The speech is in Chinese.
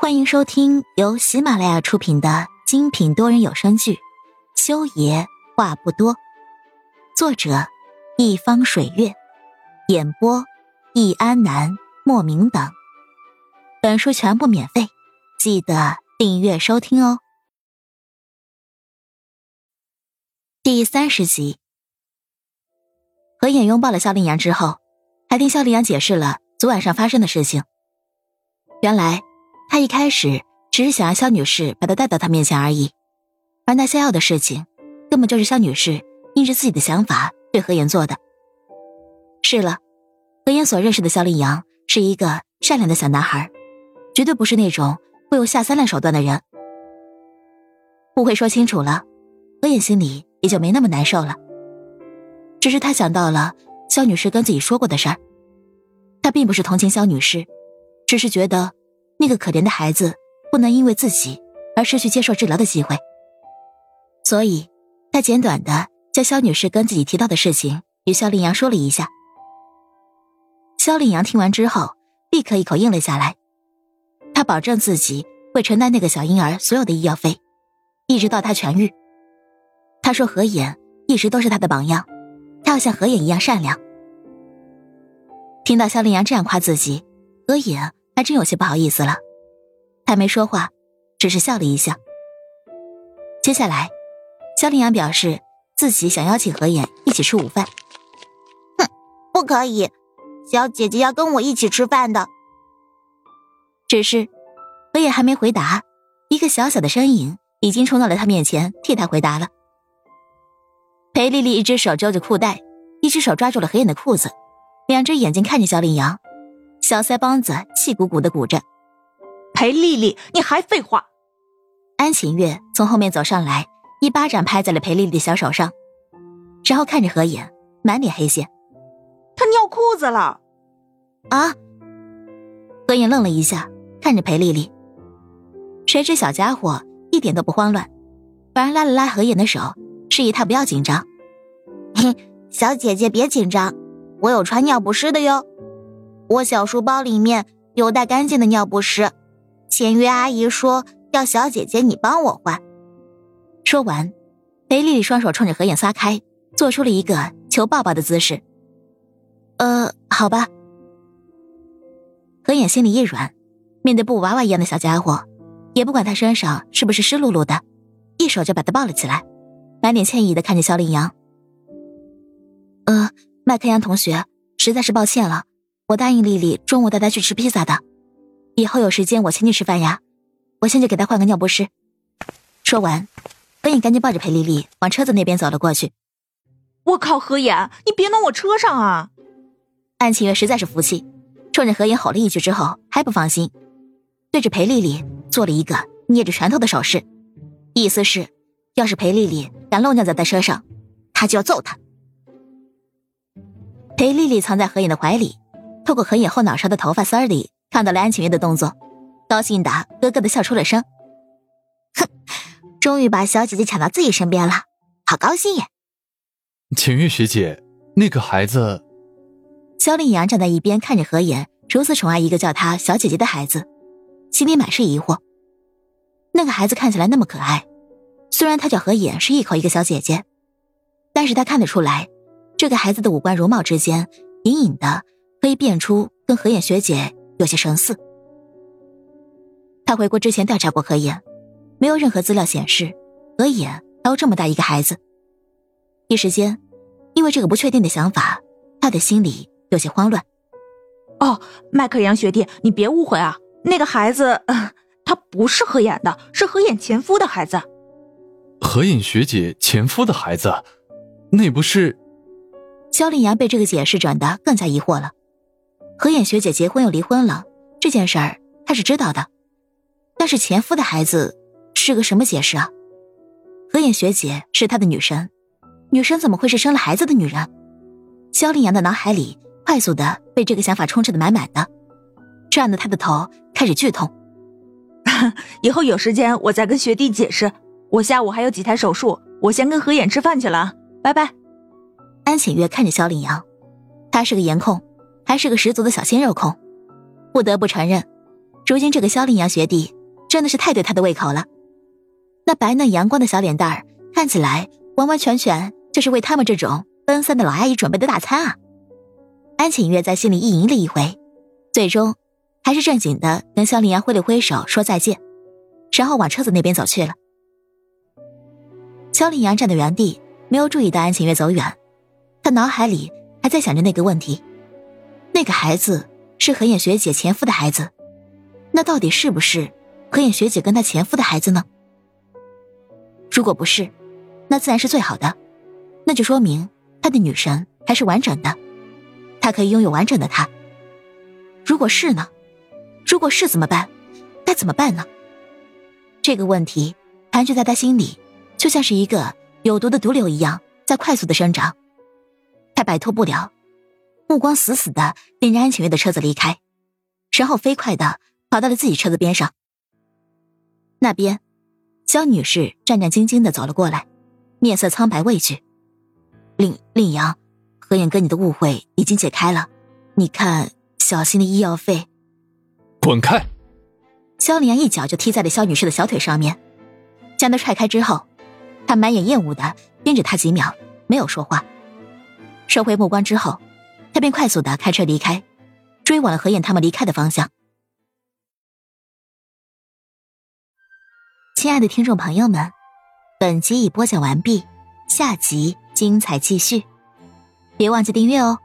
欢迎收听由喜马拉雅出品的精品多人有声剧《修爷话不多》，作者一方水月，演播易安南、莫名等。本书全部免费，记得订阅收听哦。第三十集，何眼拥抱了肖林阳之后，还听肖林阳解释了昨晚上发生的事情。原来。他一开始只是想让肖女士把他带到他面前而已，而那些药的事情，根本就是肖女士依着自己的想法对何言做的。是了，何言所认识的肖林阳是一个善良的小男孩，绝对不是那种会有下三滥手段的人。误会说清楚了，何言心里也就没那么难受了。只是他想到了肖女士跟自己说过的事儿，他并不是同情肖女士，只是觉得。那个可怜的孩子不能因为自己而失去接受治疗的机会，所以，他简短的将肖女士跟自己提到的事情与肖令阳说了一下。肖令阳听完之后，立刻一口应了下来，他保证自己会承担那个小婴儿所有的医药费，一直到他痊愈。他说何眼一直都是他的榜样，他要像何眼一样善良。听到肖令阳这样夸自己，何眼。还真有些不好意思了，他没说话，只是笑了一笑。接下来，肖林阳表示自己想邀请何言一起吃午饭。哼，不可以，小姐姐要跟我一起吃饭的。只是何言还没回答，一个小小的身影已经冲到了他面前，替他回答了。裴丽丽一只手揪着裤带，一只手抓住了何言的裤子，两只眼睛看着肖林阳。小腮帮子气鼓鼓的鼓着，裴丽丽，你还废话！安晴月从后面走上来，一巴掌拍在了裴丽丽的小手上，然后看着何影，满脸黑线。他尿裤子了！啊！何影愣了一下，看着裴丽丽，谁知小家伙一点都不慌乱，反而拉了拉何影的手，示意他不要紧张。嘿，小姐姐别紧张，我有穿尿不湿的哟。我小书包里面有带干净的尿不湿，签约阿姨说要小姐姐你帮我换。说完，裴丽丽双手冲着何眼撒开，做出了一个求抱抱的姿势。呃，好吧。何眼心里一软，面对布娃娃一样的小家伙，也不管他身上是不是湿漉漉的，一手就把他抱了起来，满脸歉意的看着肖林阳。呃，麦克阳同学，实在是抱歉了。我答应丽丽中午带她去吃披萨的，以后有时间我请你吃饭呀。我先去给她换个尿不湿。说完，何影赶紧抱着裴丽丽往车子那边走了过去。我靠，何眼，你别弄我车上啊！安晴月实在是服气，冲着何影吼了一句之后还不放心，对着裴丽丽做了一个捏着拳头的手势，意思是，要是裴丽丽敢漏尿在她车上，他就要揍她。裴丽丽藏在何影的怀里。透过何影后脑勺的头发丝儿里，看到了安晴月的动作，高兴的咯咯的笑出了声。哼，终于把小姐姐抢到自己身边了，好高兴呀！晴月学姐，那个孩子……肖令阳站在一边看着何言如此宠爱一个叫她小姐姐的孩子，心里满是疑惑。那个孩子看起来那么可爱，虽然他叫何言是一口一个小姐姐，但是他看得出来，这个孩子的五官容貌之间隐隐的。可以辨出跟何眼学姐有些神似。他回国之前调查过何眼，没有任何资料显示何眼还有这么大一个孩子。一时间，因为这个不确定的想法，他的心里有些慌乱。哦，麦克杨学弟，你别误会啊，那个孩子他不是何眼的，是何眼前夫的孩子。何眼学姐前夫的孩子，那不是？肖令阳被这个解释转得更加疑惑了。何眼学姐结婚又离婚了，这件事儿她是知道的，但是前夫的孩子是个什么解释啊？何眼学姐是他的女神，女神怎么会是生了孩子的女人？肖令阳的脑海里快速的被这个想法充斥的满满的，这样的他的头开始剧痛。以后有时间我再跟学弟解释。我下午还有几台手术，我先跟何眼吃饭去了，拜拜。安浅月看着肖令阳，他是个颜控。还是个十足的小鲜肉控，不得不承认，如今这个萧令阳学弟真的是太对他的胃口了，那白嫩阳光的小脸蛋儿看起来完完全全就是为他们这种奔三的老阿姨准备的大餐啊！安晴月在心里意淫了一回，最终还是正经的跟萧令阳挥了挥手说再见，然后往车子那边走去了。萧令阳站在原地，没有注意到安晴月走远，他脑海里还在想着那个问题：那个孩子是何眼学姐前夫的孩子。那到底是不是何眼学姐跟她前夫的孩子呢？如果不是，那自然是最好的，那就说明她的女神还是完整的，她可以拥有完整的她。如果是呢？如果是怎么办？该怎么办呢？这个问题盘踞在他心里，就像是一个有毒的毒瘤一样，在快速的生长。他摆脱不了，目光死死的盯着安晴月的车子离开，然后飞快的。跑到了自己车子边上。那边，肖女士战战兢兢的走了过来，面色苍白畏惧。令令阳，何眼跟你的误会已经解开了，你看小新的医药费。滚开！肖令阳一脚就踢在了肖女士的小腿上面，将她踹开之后，他满眼厌恶的盯着她几秒，没有说话。收回目光之后，他便快速的开车离开，追往了何燕他们离开的方向。亲爱的听众朋友们，本集已播讲完毕，下集精彩继续，别忘记订阅哦。